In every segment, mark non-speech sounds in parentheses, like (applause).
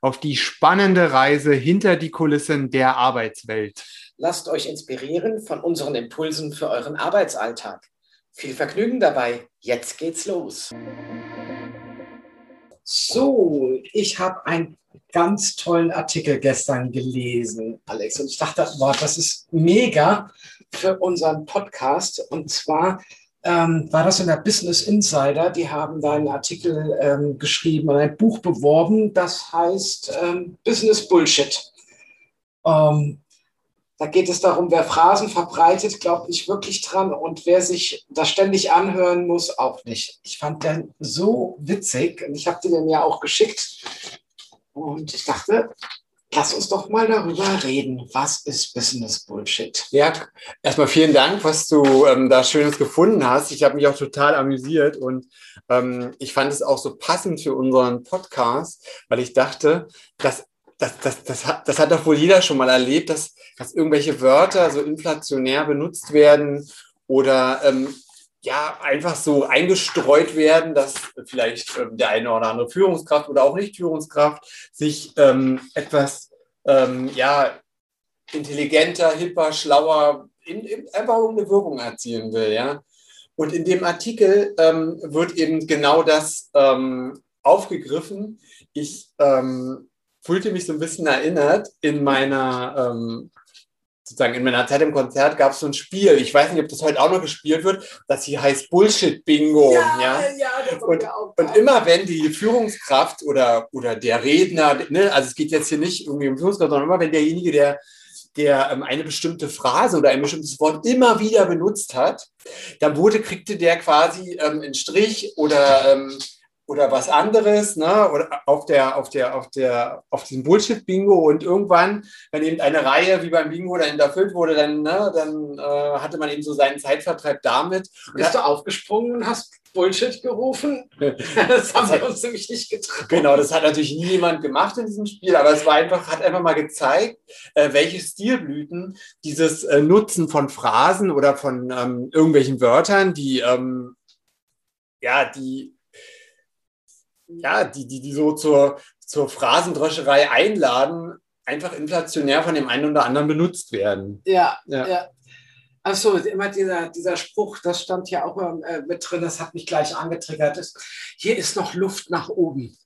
auf die spannende Reise hinter die Kulissen der Arbeitswelt. Lasst euch inspirieren von unseren Impulsen für euren Arbeitsalltag. Viel Vergnügen dabei. Jetzt geht's los. So, ich habe einen ganz tollen Artikel gestern gelesen, Alex, und ich dachte, wow, das ist mega für unseren Podcast. Und zwar ähm, war das in der Business Insider. Die haben da einen Artikel ähm, geschrieben und ein Buch beworben, das heißt ähm, Business Bullshit. Ähm, da geht es darum, wer Phrasen verbreitet, glaubt nicht wirklich dran und wer sich das ständig anhören muss, auch nicht. Ich fand den so witzig und ich habe den ja auch geschickt. Und ich dachte, Lass uns doch mal darüber reden. Was ist Business Bullshit? Ja, erstmal vielen Dank, was du ähm, da Schönes gefunden hast. Ich habe mich auch total amüsiert und ähm, ich fand es auch so passend für unseren Podcast, weil ich dachte, dass das, das, das, hat, das hat doch wohl jeder schon mal erlebt, dass, dass irgendwelche Wörter so inflationär benutzt werden oder ähm, ja, einfach so eingestreut werden, dass vielleicht ähm, der eine oder andere Führungskraft oder auch nicht Führungskraft sich ähm, etwas ähm, ja, intelligenter, hipper, schlauer, in, in, einfach eine Wirkung erzielen will. Ja? Und in dem Artikel ähm, wird eben genau das ähm, aufgegriffen. Ich ähm, fühlte mich so ein bisschen erinnert in meiner sozusagen in meiner Zeit im Konzert gab es so ein Spiel. Ich weiß nicht, ob das heute auch noch gespielt wird. Das hier heißt Bullshit Bingo. Ja, ja. ja und, und immer wenn die Führungskraft oder, oder der Redner, ne, also es geht jetzt hier nicht irgendwie um Führungskraft, sondern immer wenn derjenige, der der ähm, eine bestimmte Phrase oder ein bestimmtes Wort immer wieder benutzt hat, dann wurde, kriegte der quasi ähm, einen Strich oder ähm, oder was anderes, ne? Oder auf der, auf der, auf der, auf diesem Bullshit-Bingo und irgendwann, wenn eben eine Reihe wie beim Bingo dann erfüllt wurde, dann, ne, dann äh, hatte man eben so seinen Zeitvertreib damit. Bist du aufgesprungen und hast Bullshit gerufen? (laughs) das haben wir uns nämlich nicht getraut. Genau, das hat natürlich niemand gemacht in diesem Spiel, aber es war einfach, hat einfach mal gezeigt, äh, welche Stilblüten dieses äh, Nutzen von Phrasen oder von ähm, irgendwelchen Wörtern, die ähm, ja, die ja, die, die, die so zur, zur Phrasendröscherei einladen, einfach inflationär von dem einen oder anderen benutzt werden. Ja, ja. ja. Achso, immer dieser, dieser Spruch, das stand ja auch äh, mit drin, das hat mich gleich angetriggert. Ist, hier ist noch Luft nach oben.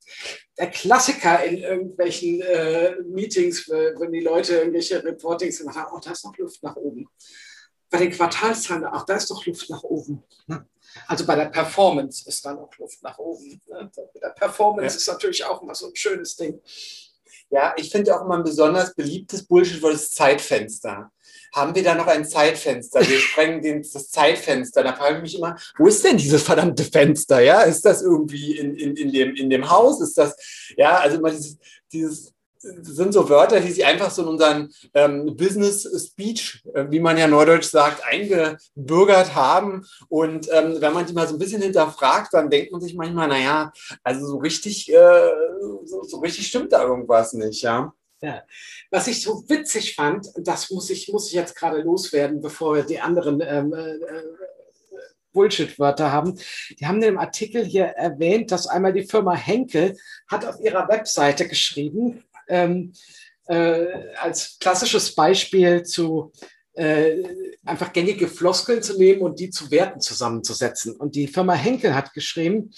Der Klassiker in irgendwelchen äh, Meetings, wenn die Leute irgendwelche Reportings gemacht haben, oh, da ist noch Luft nach oben. Bei den Quartalszahlen, ach, da ist doch Luft nach oben. Ne? Also bei der Performance ist da noch Luft nach oben. Ne? Bei der Performance ja. ist natürlich auch immer so ein schönes Ding. Ja, ich finde auch immer ein besonders beliebtes Bullshit-Wort ist Zeitfenster. Haben wir da noch ein Zeitfenster? Wir (laughs) sprengen den, das Zeitfenster. Da frage ich mich immer, wo ist denn dieses verdammte Fenster? Ja, ist das irgendwie in, in, in, dem, in dem Haus? Ist das, ja, also immer dieses, dieses sind so Wörter, die sie einfach so in unseren ähm, Business Speech, äh, wie man ja neudeutsch sagt, eingebürgert haben. Und ähm, wenn man die mal so ein bisschen hinterfragt, dann denkt man sich manchmal, naja, also so richtig, äh, so, so, richtig stimmt da irgendwas nicht, ja. Ja. Was ich so witzig fand, das muss ich, muss ich jetzt gerade loswerden, bevor wir die anderen ähm, äh, Bullshit-Wörter haben. Die haben in dem Artikel hier erwähnt, dass einmal die Firma Henkel hat auf ihrer Webseite geschrieben, ähm, äh, als klassisches Beispiel zu äh, einfach gängige Floskeln zu nehmen und die zu Werten zusammenzusetzen. Und die Firma Henkel hat geschrieben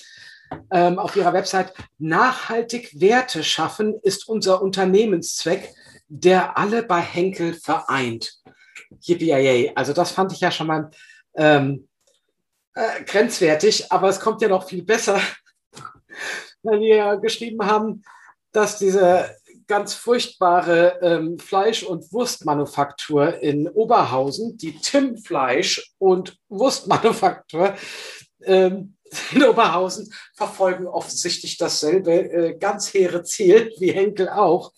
ähm, auf ihrer Website, nachhaltig Werte schaffen ist unser Unternehmenszweck, der alle bei Henkel vereint. Yippie Also das fand ich ja schon mal ähm, äh, grenzwertig, aber es kommt ja noch viel besser, (laughs) weil wir ja geschrieben haben, dass diese ganz furchtbare ähm, Fleisch- und Wurstmanufaktur in Oberhausen, die Tim Fleisch und Wurstmanufaktur, ähm, in Oberhausen verfolgen offensichtlich dasselbe äh, ganz hehre Ziel wie Henkel auch,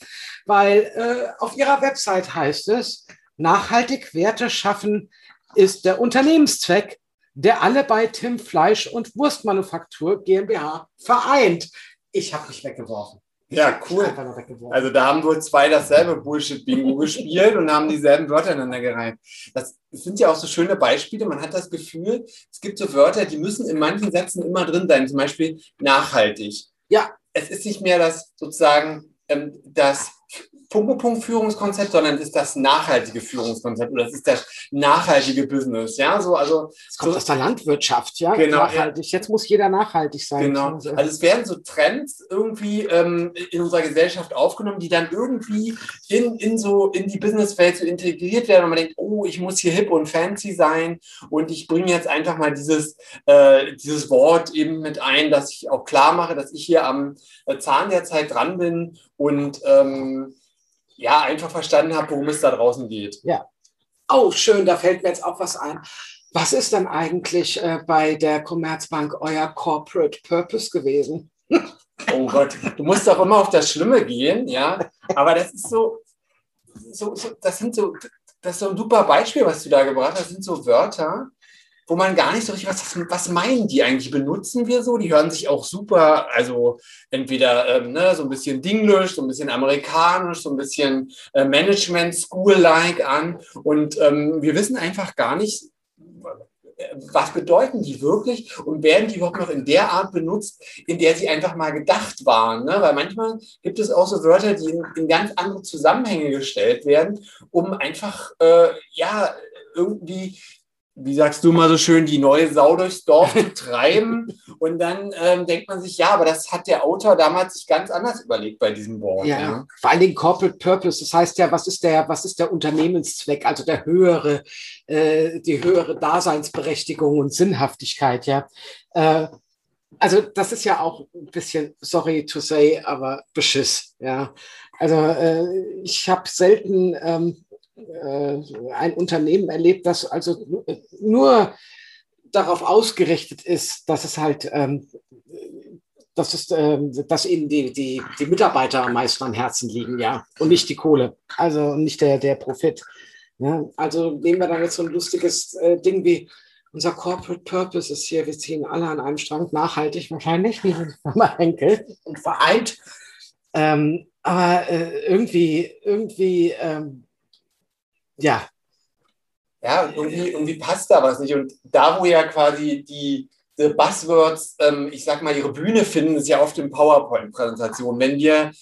weil äh, auf ihrer Website heißt es, nachhaltig Werte schaffen ist der Unternehmenszweck, der alle bei Tim Fleisch- und Wurstmanufaktur GmbH vereint. Ich habe mich weggeworfen. Ja, cool. Also da haben wohl zwei dasselbe Bullshit-Bingo (laughs) gespielt und haben dieselben Wörter ineinander gereimt. Das sind ja auch so schöne Beispiele. Man hat das Gefühl, es gibt so Wörter, die müssen in manchen Sätzen immer drin sein. Zum Beispiel nachhaltig. Ja. Es ist nicht mehr das sozusagen ähm, das Punkt-Punkt-Führungskonzept, sondern es ist das nachhaltige Führungskonzept oder es ist das nachhaltige Business. Ja, so, also. Es kommt so, aus der Landwirtschaft, ja. Genau. Nachhaltig. Jetzt muss jeder nachhaltig sein. Genau. Also es werden so Trends irgendwie ähm, in unserer Gesellschaft aufgenommen, die dann irgendwie in, in so, in die Businesswelt so integriert werden und man denkt, oh, ich muss hier hip und fancy sein und ich bringe jetzt einfach mal dieses, äh, dieses Wort eben mit ein, dass ich auch klar mache, dass ich hier am äh, Zahn der Zeit dran bin und, ähm, ja, einfach verstanden habe, worum es da draußen geht. Ja. Oh, schön, da fällt mir jetzt auch was ein. Was ist denn eigentlich äh, bei der Commerzbank euer Corporate Purpose gewesen? oh Gott, du musst doch immer auf das Schlimme gehen, ja. Aber das ist so, so, so das sind so, das ist so ein super Beispiel, was du da gebracht hast. Das sind so Wörter, wo man gar nicht so richtig, was, was meinen die eigentlich? Benutzen wir so? Die hören sich auch super, also entweder ähm, ne, so ein bisschen Dinglish, so ein bisschen amerikanisch, so ein bisschen äh, Management-School-like an. Und ähm, wir wissen einfach gar nicht, was bedeuten die wirklich und werden die überhaupt noch in der Art benutzt, in der sie einfach mal gedacht waren. Ne? Weil manchmal gibt es auch so Wörter, die in, in ganz andere Zusammenhänge gestellt werden, um einfach, äh, ja, irgendwie wie sagst du mal so schön, die neue Sau durchs Dorf zu treiben. (laughs) Und dann ähm, denkt man sich, ja, aber das hat der Autor damals sich ganz anders überlegt bei diesem Wort. Ja, ja. vor allen Dingen Corporate Purpose. Das heißt ja, was ist der, was ist der Unternehmenszweck, also der höhere, äh, die höhere Daseinsberechtigung und Sinnhaftigkeit, ja. Äh, also das ist ja auch ein bisschen, sorry to say, aber Beschiss, ja. Also äh, ich habe selten ähm, äh, ein Unternehmen erlebt, das also nur darauf ausgerichtet ist, dass es halt, ähm, dass, es, ähm, dass ihnen die, die, die Mitarbeiter am meisten am Herzen liegen, ja, und nicht die Kohle, also nicht der, der Profit. Ja? Also nehmen wir dann jetzt so ein lustiges äh, Ding wie unser Corporate Purpose ist hier, wir ziehen alle an einem Strang, nachhaltig wahrscheinlich, wie (laughs) Firma Henkel und vereint. Ähm, aber äh, irgendwie, irgendwie ähm, ja. Ja, irgendwie, irgendwie passt da was nicht. Und da, wo ja quasi die, die Buzzwords, ähm, ich sag mal, ihre Bühne finden, ist ja oft in PowerPoint-Präsentationen. Wenn wir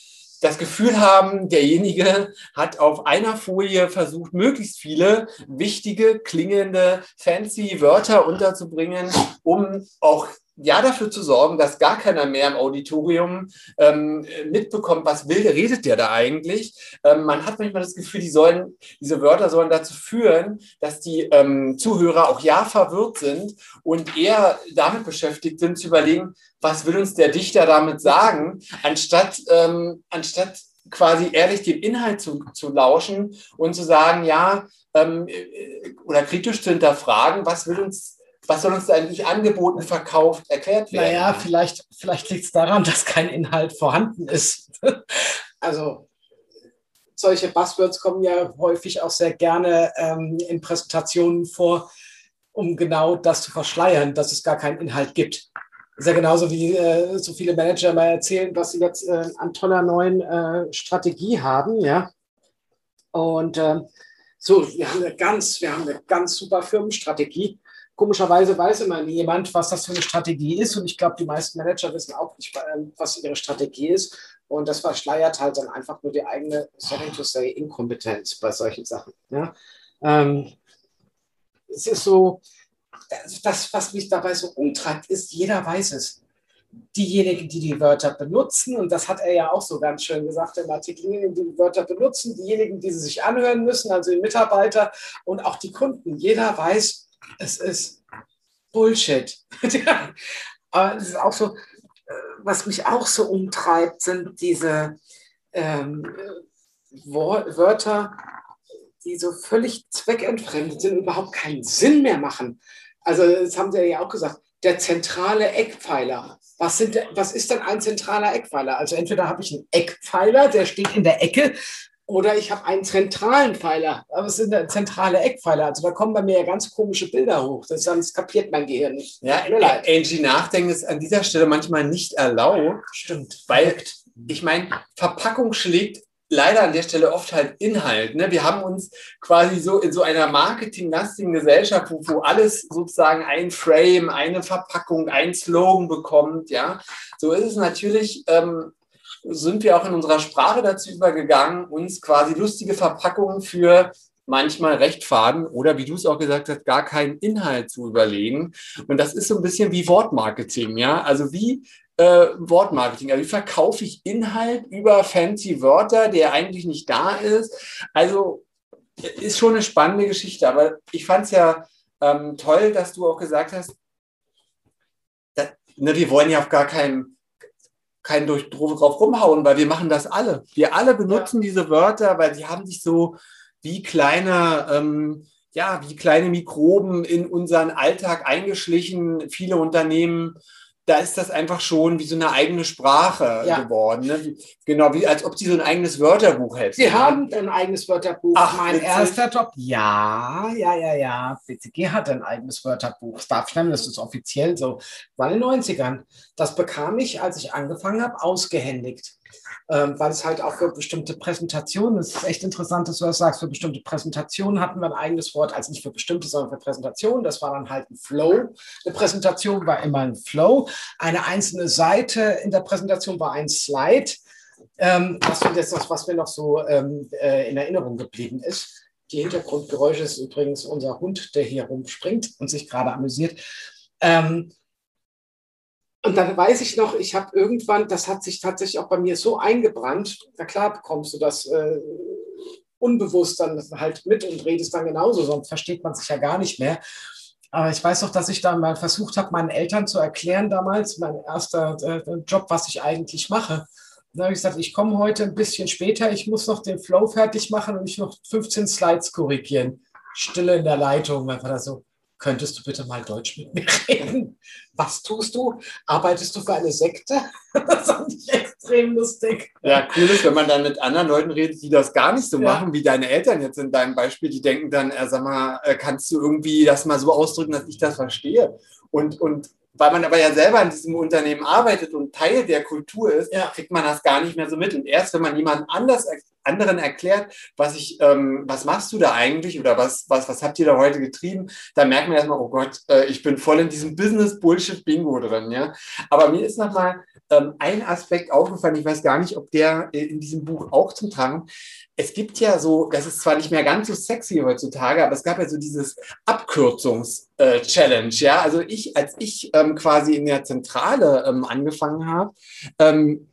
das Gefühl haben, derjenige hat auf einer Folie versucht, möglichst viele wichtige, klingende, fancy Wörter unterzubringen, um auch ja dafür zu sorgen, dass gar keiner mehr im Auditorium ähm, mitbekommt, was will, redet der da eigentlich. Ähm, man hat manchmal das Gefühl, die sollen, diese Wörter sollen dazu führen, dass die ähm, Zuhörer auch ja verwirrt sind und eher damit beschäftigt sind zu überlegen, was will uns der Dichter damit sagen, anstatt, ähm, anstatt quasi ehrlich dem Inhalt zu, zu lauschen und zu sagen, ja, ähm, äh, oder kritisch zu hinterfragen, was will uns was soll uns da eigentlich angeboten, verkauft, erklärt werden? Naja, vielleicht, vielleicht liegt es daran, dass kein Inhalt vorhanden ist. (laughs) also solche Buzzwords kommen ja häufig auch sehr gerne ähm, in Präsentationen vor, um genau das zu verschleiern, dass es gar keinen Inhalt gibt. Ist ja genauso wie äh, so viele Manager mal erzählen, was sie jetzt äh, an toller neuen äh, Strategie haben, ja. Und ähm, so, wir haben eine ganz, wir haben eine ganz super Firmenstrategie Komischerweise weiß immer jemand, was das für eine Strategie ist. Und ich glaube, die meisten Manager wissen auch nicht, ähm, was ihre Strategie ist. Und das verschleiert halt dann einfach nur die eigene, sorry to say, Inkompetenz bei solchen Sachen. Ja? Ähm, es ist so, das, was mich dabei so umtreibt, ist, jeder weiß es. Diejenigen, die die Wörter benutzen, und das hat er ja auch so ganz schön gesagt im Artikel, diejenigen, die die Wörter benutzen, diejenigen, die sie sich anhören müssen, also die Mitarbeiter und auch die Kunden. Jeder weiß, es ist Bullshit. (laughs) Aber es ist auch so, was mich auch so umtreibt, sind diese ähm, Wörter, die so völlig zweckentfremdet sind und überhaupt keinen Sinn mehr machen. Also, das haben Sie ja auch gesagt. der zentrale Eckpfeiler. Was, sind, was ist denn ein zentraler Eckpfeiler? Also entweder habe ich einen Eckpfeiler, der steht in der Ecke, oder ich habe einen zentralen Pfeiler. Aber es sind zentrale Eckpfeiler. Also da kommen bei mir ja ganz komische Bilder hoch. Das, das kapiert mein Gehirn nicht. Ja, Angie, Nachdenken ist an dieser Stelle manchmal nicht erlaubt. Stimmt. Weil, ich meine, Verpackung schlägt leider an der Stelle oft halt Inhalt. Ne? Wir haben uns quasi so in so einer marketinglastigen Gesellschaft, wo, wo alles sozusagen ein Frame, eine Verpackung, ein Slogan bekommt. Ja, so ist es natürlich. Ähm, sind wir auch in unserer Sprache dazu übergegangen, uns quasi lustige Verpackungen für manchmal recht faden oder wie du es auch gesagt hast, gar keinen Inhalt zu überlegen. Und das ist so ein bisschen wie Wortmarketing, ja. Also wie äh, Wortmarketing. Also wie verkaufe ich Inhalt über fancy Wörter, der eigentlich nicht da ist? Also ist schon eine spannende Geschichte. Aber ich fand es ja ähm, toll, dass du auch gesagt hast, dass, ne, wir wollen ja auf gar keinen keinen durch, drauf rumhauen, weil wir machen das alle. Wir alle benutzen ja. diese Wörter, weil sie haben sich so wie kleine, ähm, ja, wie kleine Mikroben in unseren Alltag eingeschlichen. Viele Unternehmen da ist das einfach schon wie so eine eigene Sprache ja. geworden. Ne? Genau, wie als ob sie so ein eigenes Wörterbuch hätten. Sie haben ein eigenes Wörterbuch. Ach, mein witzig. erster Job. Ja, ja, ja, ja. BCG hat ein eigenes Wörterbuch. Das darf stimmen, das ist offiziell so. War in den 90ern. Das bekam ich, als ich angefangen habe, ausgehändigt ähm, weil es halt auch für bestimmte Präsentationen, es ist echt interessant, dass du das sagst, für bestimmte Präsentationen hatten wir ein eigenes Wort, also nicht für bestimmte, sondern für Präsentationen. Das war dann halt ein Flow. Eine Präsentation war immer ein Flow. Eine einzelne Seite in der Präsentation war ein Slide. Ähm, das ist das, was mir noch so ähm, äh, in Erinnerung geblieben ist. Die Hintergrundgeräusche ist übrigens unser Hund, der hier rumspringt und sich gerade amüsiert. Ähm, und dann weiß ich noch, ich habe irgendwann, das hat sich tatsächlich auch bei mir so eingebrannt, na klar bekommst du das äh, unbewusst dann halt mit und redest dann genauso, sonst versteht man sich ja gar nicht mehr. Aber ich weiß noch, dass ich da mal versucht habe, meinen Eltern zu erklären damals, mein erster äh, Job, was ich eigentlich mache. dann habe ich gesagt, ich komme heute ein bisschen später, ich muss noch den Flow fertig machen und ich noch 15 Slides korrigieren. Stille in der Leitung, einfach da so könntest du bitte mal Deutsch mit mir reden? Was tust du? Arbeitest du für eine Sekte? (laughs) das fand ich extrem lustig. Ja, cool ist, wenn man dann mit anderen Leuten redet, die das gar nicht so ja. machen, wie deine Eltern jetzt in deinem Beispiel, die denken dann, äh, sag mal, äh, kannst du irgendwie das mal so ausdrücken, dass ich das verstehe? Und, und weil man aber ja selber in diesem Unternehmen arbeitet und Teil der Kultur ist, ja. kriegt man das gar nicht mehr so mit. Und erst wenn man jemand anders anderen erklärt, was ich, ähm, was machst du da eigentlich oder was, was, was habt ihr da heute getrieben, dann merkt man erstmal, oh Gott, äh, ich bin voll in diesem Business-Bullshit-Bingo drin, ja. Aber mir ist nochmal ähm, ein Aspekt aufgefallen, ich weiß gar nicht, ob der äh, in diesem Buch auch zum Tragen. Es gibt ja so, das ist zwar nicht mehr ganz so sexy heutzutage, aber es gab ja so dieses Abkürzungs-Challenge, äh, ja. Also ich, als ich ähm, quasi in der Zentrale ähm, angefangen habe, ähm,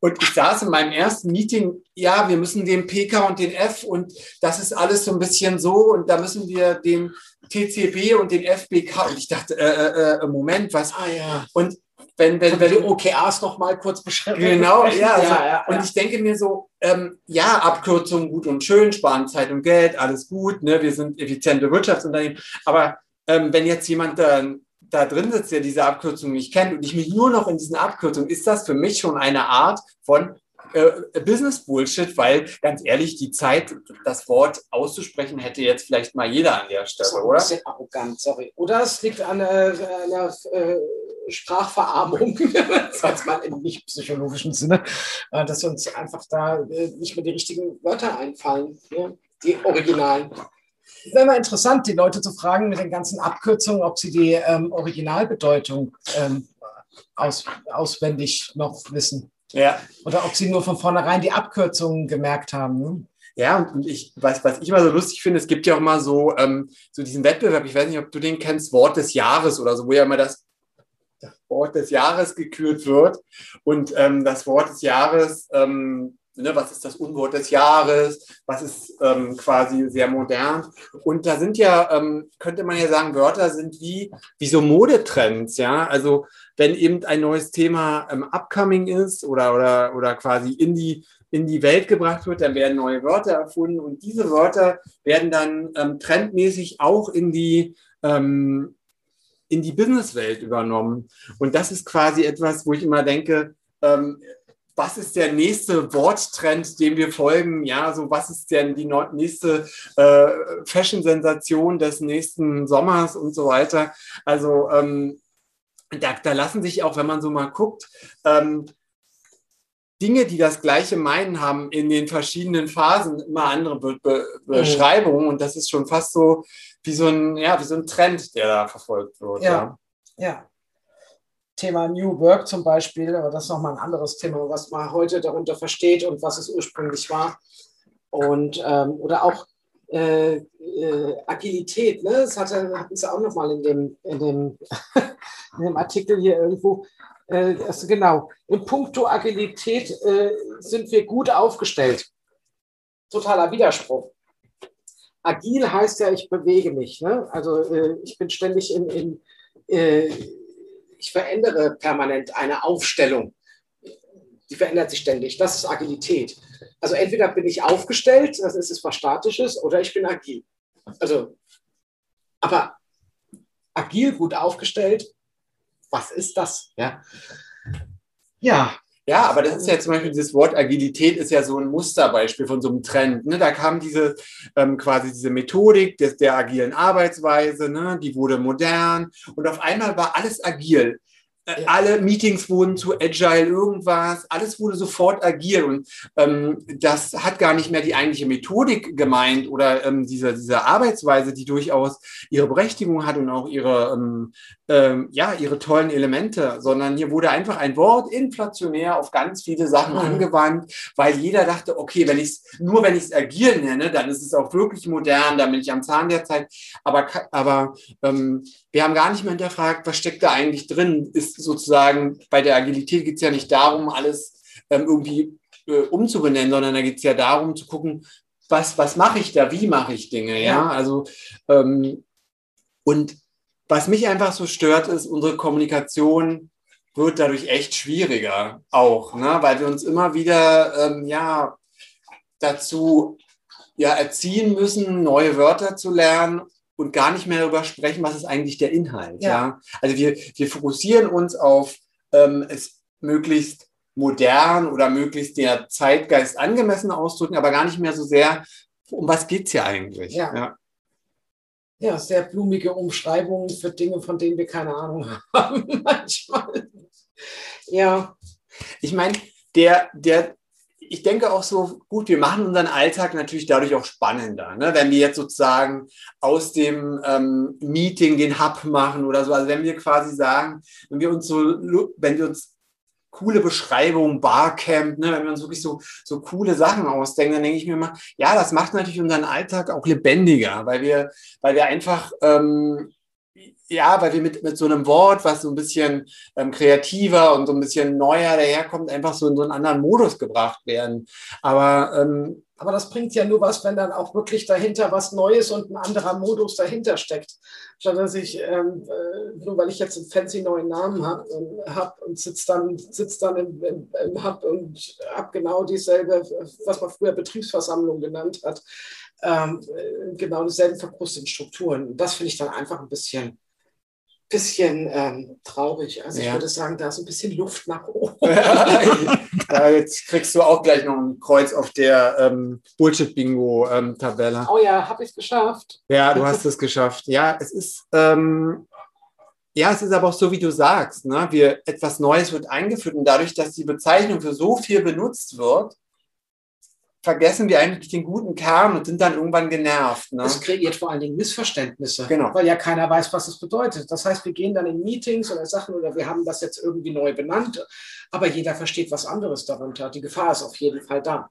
und ich saß in meinem ersten Meeting, ja, wir müssen den PK und den F und das ist alles so ein bisschen so und da müssen wir den TCB und den FBK und ich dachte, äh, äh, äh, Moment, was? Ah ja. Und wenn, wenn, wenn die OKRs noch mal kurz beschreiben. Genau, ja, also, ja, ja, Und ich denke mir so, ähm, ja, Abkürzungen gut und schön, sparen Zeit und Geld, alles gut, ne, wir sind effiziente Wirtschaftsunternehmen. Aber ähm, wenn jetzt jemand dann da drin sitzt, der diese Abkürzung nicht kennt und ich mich nur noch in diesen Abkürzungen, ist das für mich schon eine Art von äh, Business Bullshit, weil ganz ehrlich, die Zeit, das Wort auszusprechen, hätte jetzt vielleicht mal jeder an der Stelle, oder? Das ist arrogant, sorry. Oder es liegt an einer, einer äh, Sprachverarmung, (laughs) sagt man im nicht psychologischen Sinne, äh, dass uns einfach da äh, nicht mehr die richtigen Wörter einfallen, die Originalen. Es wäre mal interessant, die Leute zu fragen mit den ganzen Abkürzungen, ob sie die ähm, Originalbedeutung ähm, aus, auswendig noch wissen. Ja. Oder ob sie nur von vornherein die Abkürzungen gemerkt haben. Ne? Ja, und ich, was, was ich immer so lustig finde, es gibt ja auch mal so, ähm, so diesen Wettbewerb, ich weiß nicht, ob du den kennst, Wort des Jahres oder so, wo ja immer das, das Wort des Jahres gekürt wird. Und ähm, das Wort des Jahres ähm, ne, was ist das Unwort des Jahres, was ist ähm, quasi sehr modern. Und da sind ja, ähm, könnte man ja sagen, Wörter sind wie, wie so Modetrends, ja. Also wenn eben ein neues Thema ähm, upcoming ist oder, oder, oder quasi in die, in die Welt gebracht wird, dann werden neue Wörter erfunden und diese Wörter werden dann ähm, trendmäßig auch in die ähm, in die Businesswelt übernommen. Und das ist quasi etwas, wo ich immer denke, ähm, was ist der nächste Worttrend, dem wir folgen? Ja, so was ist denn die nächste äh, Fashion-Sensation des nächsten Sommers und so weiter? Also ähm, da, da, lassen sich auch, wenn man so mal guckt, ähm, Dinge, die das Gleiche meinen, haben in den verschiedenen Phasen immer andere Be Be mhm. Beschreibungen. Und das ist schon fast so wie so ein, ja, wie so ein Trend, der da verfolgt wird. Ja, ja. ja. Thema New Work zum Beispiel, aber das ist nochmal ein anderes Thema, was man heute darunter versteht und was es ursprünglich war. Und, ähm, oder auch äh, äh, Agilität, ne? das hatte, hatten sie auch nochmal in dem, in, dem, (laughs) in dem Artikel hier irgendwo. Äh, also genau, in puncto Agilität äh, sind wir gut aufgestellt. Totaler Widerspruch. Agil heißt ja, ich bewege mich. Ne? Also äh, ich bin ständig in, in äh, ich verändere permanent eine Aufstellung. Die verändert sich ständig. Das ist Agilität. Also entweder bin ich aufgestellt, das ist was Statisches, oder ich bin agil. Also, aber agil, gut aufgestellt, was ist das? Ja, ja ja, aber das ist ja zum Beispiel dieses Wort Agilität ist ja so ein Musterbeispiel von so einem Trend. Ne? Da kam diese ähm, quasi diese Methodik des, der agilen Arbeitsweise, ne? die wurde modern und auf einmal war alles agil. Äh, alle Meetings wurden zu Agile irgendwas, alles wurde sofort agil und ähm, das hat gar nicht mehr die eigentliche Methodik gemeint oder ähm, diese, diese Arbeitsweise, die durchaus ihre Berechtigung hat und auch ihre, ähm, ähm, ja, ihre tollen Elemente, sondern hier wurde einfach ein Wort inflationär auf ganz viele Sachen mhm. angewandt, weil jeder dachte, okay, wenn ich nur wenn ich es agil nenne, dann ist es auch wirklich modern, dann bin ich am Zahn der Zeit, aber, aber ähm, wir haben gar nicht mehr hinterfragt, was steckt da eigentlich drin, ist sozusagen, bei der Agilität geht es ja nicht darum, alles ähm, irgendwie äh, umzubenennen, sondern da geht es ja darum zu gucken, was, was mache ich da, wie mache ich Dinge, ja, ja? also ähm, und was mich einfach so stört, ist, unsere Kommunikation wird dadurch echt schwieriger auch, ne? weil wir uns immer wieder ähm, ja, dazu ja, erziehen müssen, neue Wörter zu lernen und gar nicht mehr darüber sprechen, was ist eigentlich der Inhalt. Ja. ja? Also wir, wir fokussieren uns auf ähm, es möglichst modern oder möglichst der Zeitgeist angemessen ausdrücken, aber gar nicht mehr so sehr, um was geht es hier eigentlich. Ja. ja. Ja, sehr blumige Umschreibungen für Dinge, von denen wir keine Ahnung (laughs) haben manchmal. Ja. Ich meine, der, der ich denke auch so, gut, wir machen unseren Alltag natürlich dadurch auch spannender. Ne? Wenn wir jetzt sozusagen aus dem ähm, Meeting den Hub machen oder so, also wenn wir quasi sagen, wenn wir uns so, wenn wir uns coole Beschreibungen, Barcamp, ne, wenn wir uns wirklich so, so coole Sachen ausdenken, dann denke ich mir immer, ja, das macht natürlich unseren Alltag auch lebendiger, weil wir, weil wir einfach ähm, ja, weil wir mit, mit so einem Wort, was so ein bisschen ähm, kreativer und so ein bisschen neuer daherkommt, einfach so in so einen anderen Modus gebracht werden. Aber, ähm, aber das bringt ja nur was, wenn dann auch wirklich dahinter was Neues und ein anderer Modus dahinter steckt. Statt dass ich, ähm, äh, nur weil ich jetzt einen fancy neuen Namen habe äh, hab und sitze dann, sitz dann im, im, im Hub und habe genau dieselbe, was man früher Betriebsversammlung genannt hat, ähm, äh, genau dieselben verkrusteten Strukturen. Das finde ich dann einfach ein bisschen bisschen ähm, traurig. Also ja. ich würde sagen, da ist ein bisschen Luft nach oben. (laughs) ja, jetzt kriegst du auch gleich noch ein Kreuz auf der ähm, Bullshit-Bingo-Tabelle. Ähm, oh ja, habe ich es geschafft. Ja, du hast es geschafft. Ja, es ist, ähm, ja, es ist aber auch so, wie du sagst. Ne? Wir, etwas Neues wird eingeführt und dadurch, dass die Bezeichnung für so viel benutzt wird, vergessen wir eigentlich den guten Kern und sind dann irgendwann genervt. Ne? Das kreiert vor allen Dingen Missverständnisse, genau. weil ja keiner weiß, was es bedeutet. Das heißt, wir gehen dann in Meetings oder Sachen oder wir haben das jetzt irgendwie neu benannt, aber jeder versteht was anderes darunter. Die Gefahr ist auf jeden Fall da.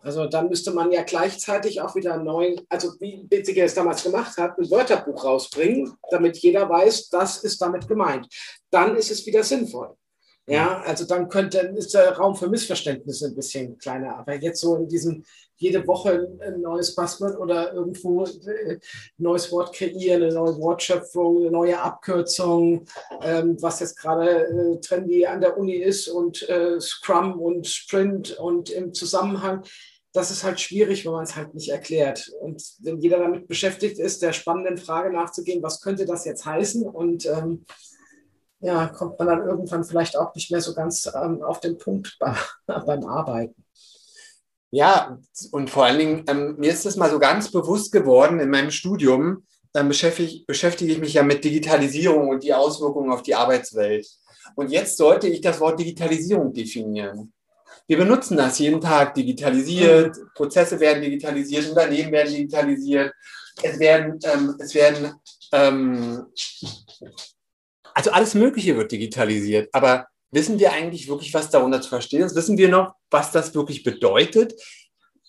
Also dann müsste man ja gleichzeitig auch wieder neu, also wie Bitziger es damals gemacht hat, ein Wörterbuch rausbringen, damit jeder weiß, das ist damit gemeint. Dann ist es wieder sinnvoll. Ja, also dann könnte, ist der Raum für Missverständnisse ein bisschen kleiner. Aber jetzt so in diesem jede Woche ein neues Passwort oder irgendwo ein äh, neues Wort kreieren, eine neue Wortschöpfung, eine neue Abkürzung, ähm, was jetzt gerade äh, trendy an der Uni ist und äh, Scrum und Sprint und im Zusammenhang. das ist halt schwierig, wenn man es halt nicht erklärt. Und wenn jeder damit beschäftigt ist, der spannenden Frage nachzugehen, was könnte das jetzt heißen? Und ähm, ja, kommt man dann irgendwann vielleicht auch nicht mehr so ganz ähm, auf den Punkt (laughs) bei, beim Arbeiten. Ja, und vor allen Dingen, ähm, mir ist das mal so ganz bewusst geworden in meinem Studium, dann beschäftige, beschäftige ich mich ja mit Digitalisierung und die Auswirkungen auf die Arbeitswelt. Und jetzt sollte ich das Wort Digitalisierung definieren. Wir benutzen das jeden Tag digitalisiert, mhm. Prozesse werden digitalisiert, Unternehmen werden digitalisiert, es werden, ähm, es werden ähm, also alles Mögliche wird digitalisiert. Aber wissen wir eigentlich wirklich, was darunter zu verstehen ist? Wissen wir noch, was das wirklich bedeutet?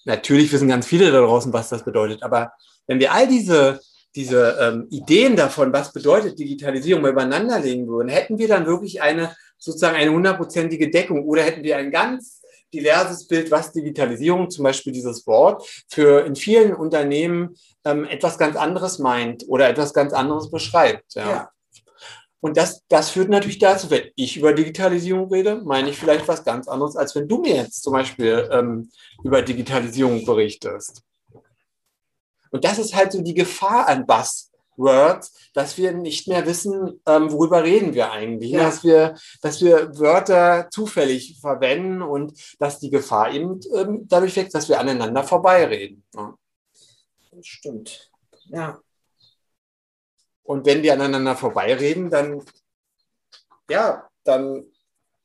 Natürlich wissen ganz viele da draußen, was das bedeutet. Aber wenn wir all diese diese ähm, Ideen davon, was bedeutet Digitalisierung, mal übereinander legen würden, hätten wir dann wirklich eine sozusagen eine hundertprozentige Deckung oder hätten wir ein ganz diverses Bild, was Digitalisierung, zum Beispiel dieses Wort, für in vielen Unternehmen ähm, etwas ganz anderes meint oder etwas ganz anderes beschreibt. Ja. ja. Und das, das führt natürlich dazu, wenn ich über Digitalisierung rede, meine ich vielleicht was ganz anderes, als wenn du mir jetzt zum Beispiel ähm, über Digitalisierung berichtest. Und das ist halt so die Gefahr an Buzzwords, dass wir nicht mehr wissen, ähm, worüber reden wir eigentlich. Ja. Dass, wir, dass wir Wörter zufällig verwenden und dass die Gefahr eben ähm, dadurch wächst, dass wir aneinander vorbeireden. Ja. Das stimmt. Ja. Und wenn wir aneinander vorbeireden, dann, ja, dann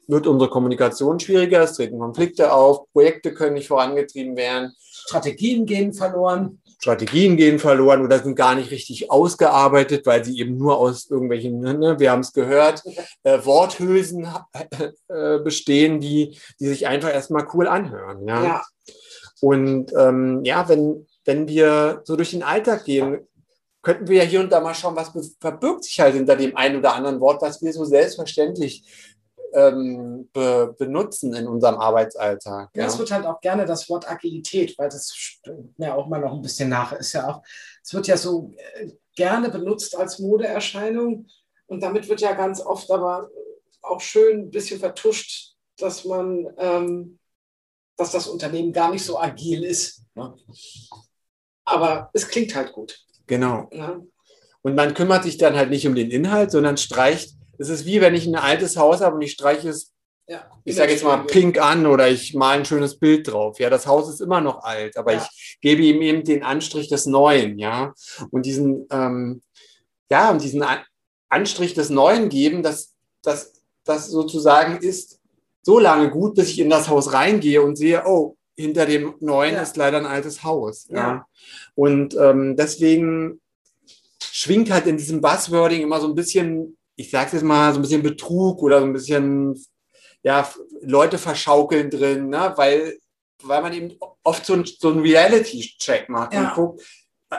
wird unsere Kommunikation schwieriger, es treten Konflikte auf, Projekte können nicht vorangetrieben werden. Strategien gehen verloren. Strategien gehen verloren oder sind gar nicht richtig ausgearbeitet, weil sie eben nur aus irgendwelchen, ne, wir haben es gehört, (laughs) äh, Worthülsen äh, bestehen, die, die sich einfach erstmal cool anhören. Ja. ja. Und ähm, ja, wenn, wenn wir so durch den Alltag gehen, könnten wir ja hier und da mal schauen, was verbirgt sich halt hinter dem einen oder anderen Wort, was wir so selbstverständlich ähm, be benutzen in unserem Arbeitsalltag. Ja, es wird halt auch gerne das Wort Agilität, weil das mir auch mal noch ein bisschen nach ist ja auch. Es wird ja so äh, gerne benutzt als Modeerscheinung und damit wird ja ganz oft aber auch schön ein bisschen vertuscht, dass man, ähm, dass das Unternehmen gar nicht so agil ist. Ne? Aber es klingt halt gut. Genau. Ja. Und man kümmert sich dann halt nicht um den Inhalt, sondern streicht es ist wie wenn ich ein altes Haus habe und ich streiche es, ja, ich sage jetzt mal pink an oder ich male ein schönes Bild drauf. Ja, das Haus ist immer noch alt, aber ja. ich gebe ihm eben den Anstrich des Neuen, ja. Und diesen, ähm, ja, und diesen Anstrich des Neuen geben, dass das, das sozusagen ist so lange gut, bis ich in das Haus reingehe und sehe, oh, hinter dem Neuen ja. ist leider ein altes Haus. Ja. ja. Und ähm, deswegen schwingt halt in diesem Buzzwording immer so ein bisschen ich sage jetzt mal, so ein bisschen Betrug oder so ein bisschen, ja, Leute verschaukeln drin, ne? weil, weil man eben oft so, ein, so einen Reality-Check macht ja. und guckt,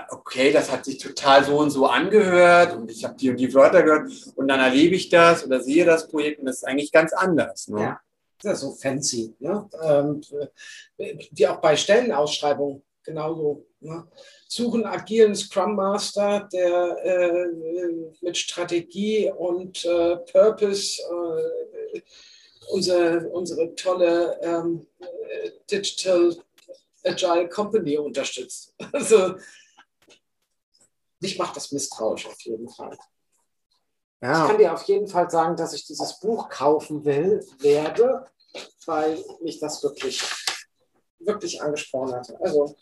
okay, das hat sich total so und so angehört und ich habe die und die Wörter gehört und dann erlebe ich das oder sehe das Projekt und das ist eigentlich ganz anders. Ne? Ja, ja so fancy. Ne? Wie auch bei Stellenausschreibungen genauso. Ne? suchen agilen Scrum Master, der äh, mit Strategie und äh, Purpose äh, unsere, unsere tolle ähm, Digital Agile Company unterstützt. (laughs) Also mich macht das misstrauisch auf jeden Fall. Ja. Ich kann dir auf jeden Fall sagen, dass ich dieses Buch kaufen will, werde, weil mich das wirklich, wirklich angesprochen hatte. Also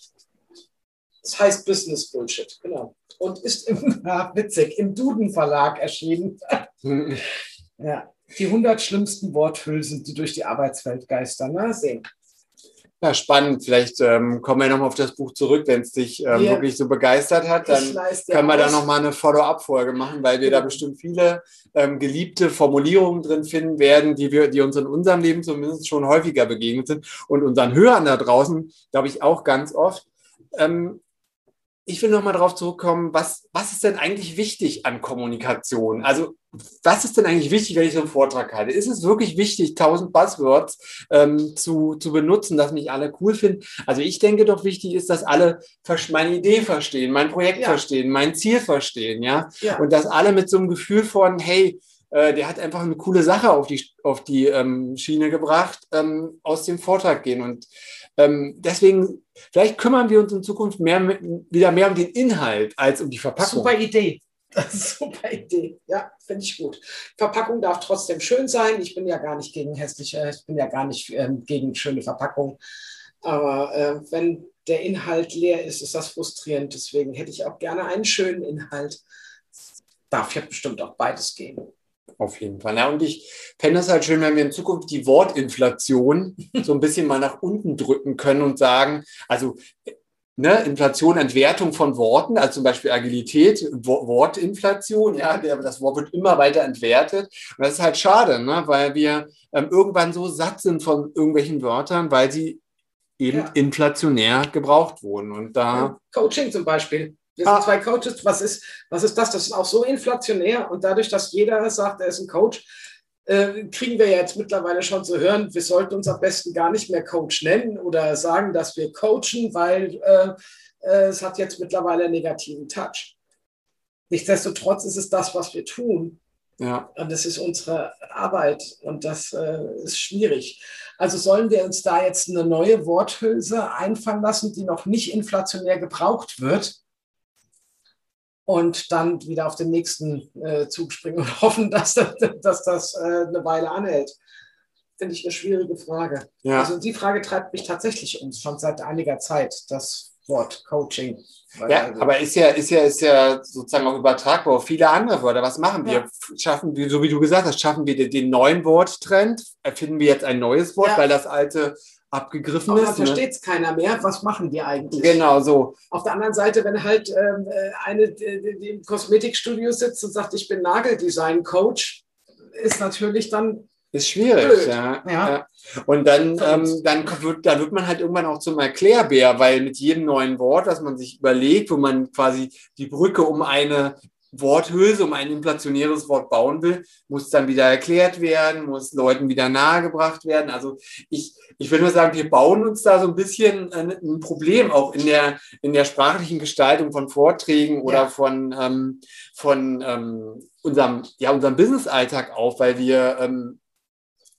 das heißt Business Bullshit, genau. Und ist im, (laughs) ah, witzig, im Duden Verlag erschienen. ja, die 100 schlimmsten Worthülsen, die durch die Arbeitswelt geistern. Na, sehen. Ja, spannend. Vielleicht ähm, kommen wir nochmal auf das Buch zurück, wenn es dich ähm, wirklich so begeistert hat. Dann können wir da nochmal eine Follow-up-Folge machen, weil wir ja. da bestimmt viele ähm, geliebte Formulierungen drin finden werden, die, wir, die uns in unserem Leben zumindest schon häufiger begegnet sind und unseren Hörern da draußen, glaube ich, auch ganz oft. Ähm, ich will nochmal darauf zurückkommen, was, was ist denn eigentlich wichtig an Kommunikation? Also, was ist denn eigentlich wichtig, wenn ich so einen Vortrag halte? Ist es wirklich wichtig, tausend Buzzwords ähm, zu, zu benutzen, dass mich alle cool finden? Also, ich denke doch, wichtig ist, dass alle meine Idee verstehen, mein Projekt ja. verstehen, mein Ziel verstehen, ja? ja? Und dass alle mit so einem Gefühl von, hey, äh, der hat einfach eine coole Sache auf die, auf die ähm, Schiene gebracht, ähm, aus dem Vortrag gehen. Und ähm, deswegen, vielleicht kümmern wir uns in Zukunft mehr wieder mehr um den Inhalt als um die Verpackung. Super Idee. (laughs) Super Idee. Ja, finde ich gut. Verpackung darf trotzdem schön sein. Ich bin ja gar nicht gegen hässliche, ich bin ja gar nicht ähm, gegen schöne Verpackung. Aber äh, wenn der Inhalt leer ist, ist das frustrierend. Deswegen hätte ich auch gerne einen schönen Inhalt. Darf ja bestimmt auch beides gehen. Auf jeden Fall. Ja, und ich fände es halt schön, wenn wir in Zukunft die Wortinflation so ein bisschen mal nach unten drücken können und sagen, also ne, Inflation, Entwertung von Worten, also zum Beispiel Agilität, Wortinflation, ja, das Wort wird immer weiter entwertet. Und das ist halt schade, ne, weil wir ähm, irgendwann so satt sind von irgendwelchen Wörtern, weil sie eben ja. inflationär gebraucht wurden. Und da. Coaching zum Beispiel. Wir sind ah. zwei Coaches. Was ist, was ist das? Das ist auch so inflationär. Und dadurch, dass jeder sagt, er ist ein Coach, äh, kriegen wir jetzt mittlerweile schon zu hören, wir sollten uns am besten gar nicht mehr Coach nennen oder sagen, dass wir coachen, weil äh, äh, es hat jetzt mittlerweile einen negativen Touch. Nichtsdestotrotz ist es das, was wir tun. Ja. Und das ist unsere Arbeit und das äh, ist schwierig. Also sollen wir uns da jetzt eine neue Worthülse einfallen lassen, die noch nicht inflationär gebraucht wird? Und dann wieder auf den nächsten äh, Zug springen und (laughs) hoffen, dass, dass das äh, eine Weile anhält. Finde ich eine schwierige Frage. Ja. Also die Frage treibt mich tatsächlich um, schon seit einiger Zeit, das Wort Coaching. Ja, also, aber ist ja, ist ja, ist ja sozusagen auch übertragbar auf viele andere Wörter. Was machen wir? Ja. Schaffen wir, so wie du gesagt hast, schaffen wir den, den neuen Worttrend? Erfinden wir jetzt ein neues Wort, ja. weil das alte abgegriffen Aber ist. Da versteht es ne? keiner mehr. Was machen die eigentlich? Genau so. Auf der anderen Seite, wenn halt ähm, äh, eine, die im Kosmetikstudio sitzt und sagt, ich bin Nageldesign-Coach, ist natürlich dann ist schwierig, ja, ja. ja, Und dann, ähm, dann, wird, dann wird man halt irgendwann auch zum Erklärbär, weil mit jedem neuen Wort, das man sich überlegt, wo man quasi die Brücke um eine Worthülse, um ein inflationäres Wort bauen will, muss dann wieder erklärt werden, muss Leuten wieder nahegebracht werden. Also ich, ich würde nur sagen, wir bauen uns da so ein bisschen ein Problem auch in der, in der sprachlichen Gestaltung von Vorträgen oder ja. von, ähm, von ähm, unserem, ja, unserem Business-Alltag auf, weil wir ähm,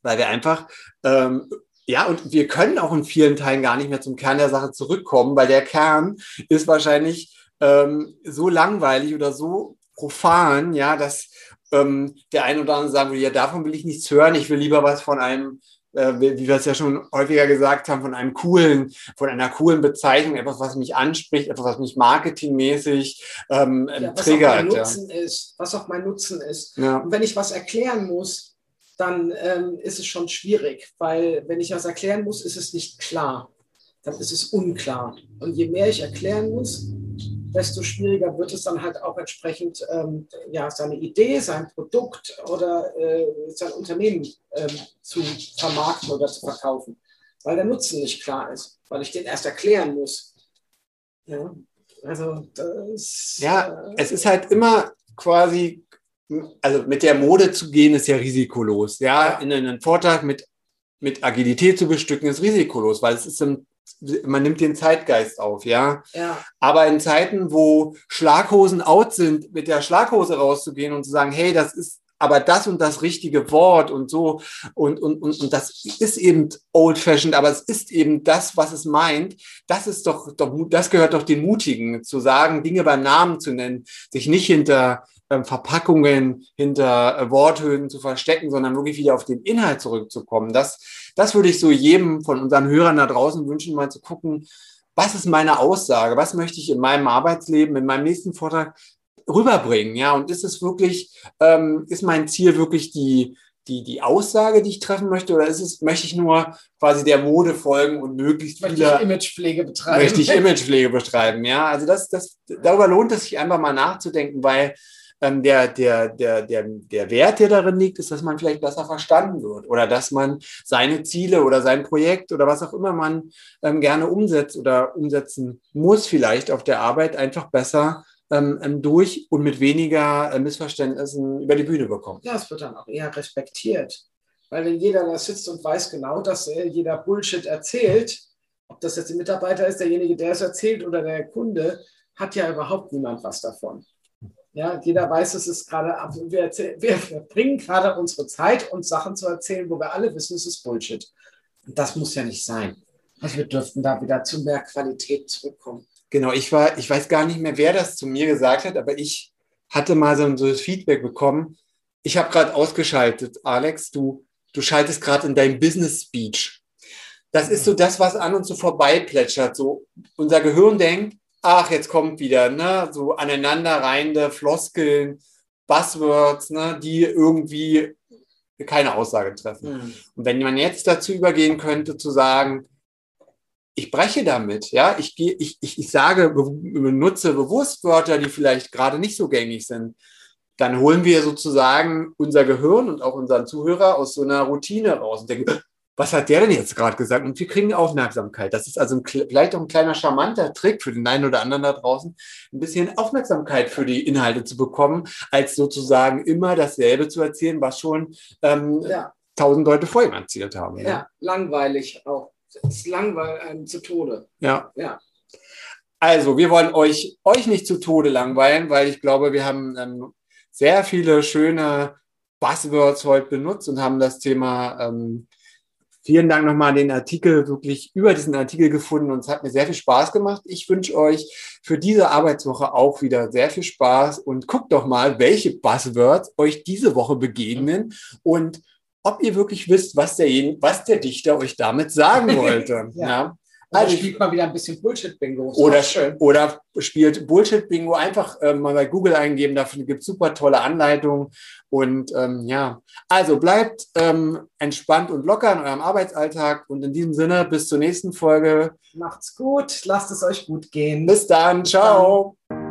weil wir einfach, ähm, ja, und wir können auch in vielen Teilen gar nicht mehr zum Kern der Sache zurückkommen, weil der Kern ist wahrscheinlich ähm, so langweilig oder so profan, ja, dass ähm, der eine oder andere sagen würde, ja, davon will ich nichts hören, ich will lieber was von einem äh, wie wir es ja schon häufiger gesagt haben, von einem coolen, von einer coolen Bezeichnung, etwas, was mich anspricht, etwas, was mich marketingmäßig ähm, ja, was triggert. Auch mein Nutzen ja. ist, was auch mein Nutzen ist. Ja. Und wenn ich was erklären muss, dann ähm, ist es schon schwierig, weil wenn ich was erklären muss, ist es nicht klar. Dann ist es unklar. Und je mehr ich erklären muss, desto schwieriger wird es dann halt auch entsprechend ähm, ja, seine Idee, sein Produkt oder äh, sein Unternehmen ähm, zu vermarkten oder zu verkaufen, weil der Nutzen nicht klar ist, weil ich den erst erklären muss. Ja, also das, ja äh, es ist halt immer quasi also mit der Mode zu gehen, ist ja risikolos. Ja, in einen Vortrag mit, mit Agilität zu bestücken, ist risikolos, weil es ist ein, man nimmt den Zeitgeist auf, ja? ja. Aber in Zeiten, wo Schlaghosen out sind, mit der Schlaghose rauszugehen und zu sagen, hey, das ist aber das und das richtige Wort und so und, und, und, und das ist eben old-fashioned, aber es ist eben das, was es meint. Das ist doch, doch, das gehört doch den Mutigen, zu sagen, Dinge beim Namen zu nennen, sich nicht hinter ähm, Verpackungen hinter äh, Worthöhen zu verstecken, sondern wirklich wieder auf den Inhalt zurückzukommen. Das, das würde ich so jedem von unseren Hörern da draußen wünschen, mal zu gucken, was ist meine Aussage? Was möchte ich in meinem Arbeitsleben, in meinem nächsten Vortrag rüberbringen? Ja, und ist es wirklich, ähm, ist mein Ziel wirklich die, die, die Aussage, die ich treffen möchte, oder ist es, möchte ich nur quasi der Mode folgen und möglichst möchte viele. Imagepflege betreiben. Möchte ich Imagepflege betreiben, ja. Also das, das, darüber lohnt es sich einfach mal nachzudenken, weil ähm, der, der, der, der, der Wert, der darin liegt, ist, dass man vielleicht besser verstanden wird oder dass man seine Ziele oder sein Projekt oder was auch immer man ähm, gerne umsetzt oder umsetzen muss, vielleicht auf der Arbeit einfach besser ähm, ähm durch und mit weniger äh, Missverständnissen über die Bühne bekommt. Ja, es wird dann auch eher respektiert. Weil wenn jeder da sitzt und weiß genau, dass äh, jeder Bullshit erzählt, ob das jetzt der Mitarbeiter ist, derjenige, der es erzählt oder der Kunde, hat ja überhaupt niemand was davon. Ja, jeder weiß, es ist gerade, wir, wir verbringen gerade unsere Zeit, uns Sachen zu erzählen, wo wir alle wissen, es ist Bullshit. Und das muss ja nicht sein. Also wir dürften da wieder zu mehr Qualität zurückkommen. Genau, ich war, ich weiß gar nicht mehr, wer das zu mir gesagt hat, aber ich hatte mal so, so das Feedback bekommen. Ich habe gerade ausgeschaltet, Alex, du, du schaltest gerade in deinem Business Speech. Das ist so das, was an uns so vorbeiplätschert. So unser Gehirn denkt, ach, jetzt kommt wieder, ne, so aneinanderreihende Floskeln, Buzzwords, ne, die irgendwie keine Aussage treffen. Mhm. Und wenn man jetzt dazu übergehen könnte, zu sagen, ich breche damit, ja, ich gehe, ich, ich, ich sage, benutze bewusst Wörter, die vielleicht gerade nicht so gängig sind, dann holen wir sozusagen unser Gehirn und auch unseren Zuhörer aus so einer Routine raus und denken, was hat der denn jetzt gerade gesagt? Und wir kriegen Aufmerksamkeit. Das ist also ein, vielleicht auch ein kleiner charmanter Trick für den einen oder anderen da draußen, ein bisschen Aufmerksamkeit für die Inhalte zu bekommen, als sozusagen immer dasselbe zu erzählen, was schon ähm, ja. tausend Leute vor ihm erzählt haben. Ja, ja langweilig auch. Es ist langweilig einem zu Tode. Ja. ja. Also, wir wollen euch, euch nicht zu Tode langweilen, weil ich glaube, wir haben ähm, sehr viele schöne Buzzwords heute benutzt und haben das Thema ähm, Vielen Dank nochmal an den Artikel, wirklich über diesen Artikel gefunden und es hat mir sehr viel Spaß gemacht. Ich wünsche euch für diese Arbeitswoche auch wieder sehr viel Spaß und guckt doch mal, welche Buzzwords euch diese Woche begegnen und ob ihr wirklich wisst, was der, was der Dichter euch damit sagen (laughs) wollte. ja. ja. Also spielt mal wieder ein bisschen Bullshit-Bingo. Oder, oder spielt Bullshit-Bingo. Einfach äh, mal bei Google eingeben. Dafür gibt es super tolle Anleitungen. Und ähm, ja, also bleibt ähm, entspannt und locker in eurem Arbeitsalltag. Und in diesem Sinne, bis zur nächsten Folge. Macht's gut. Lasst es euch gut gehen. Bis dann. Bis Ciao. Dann.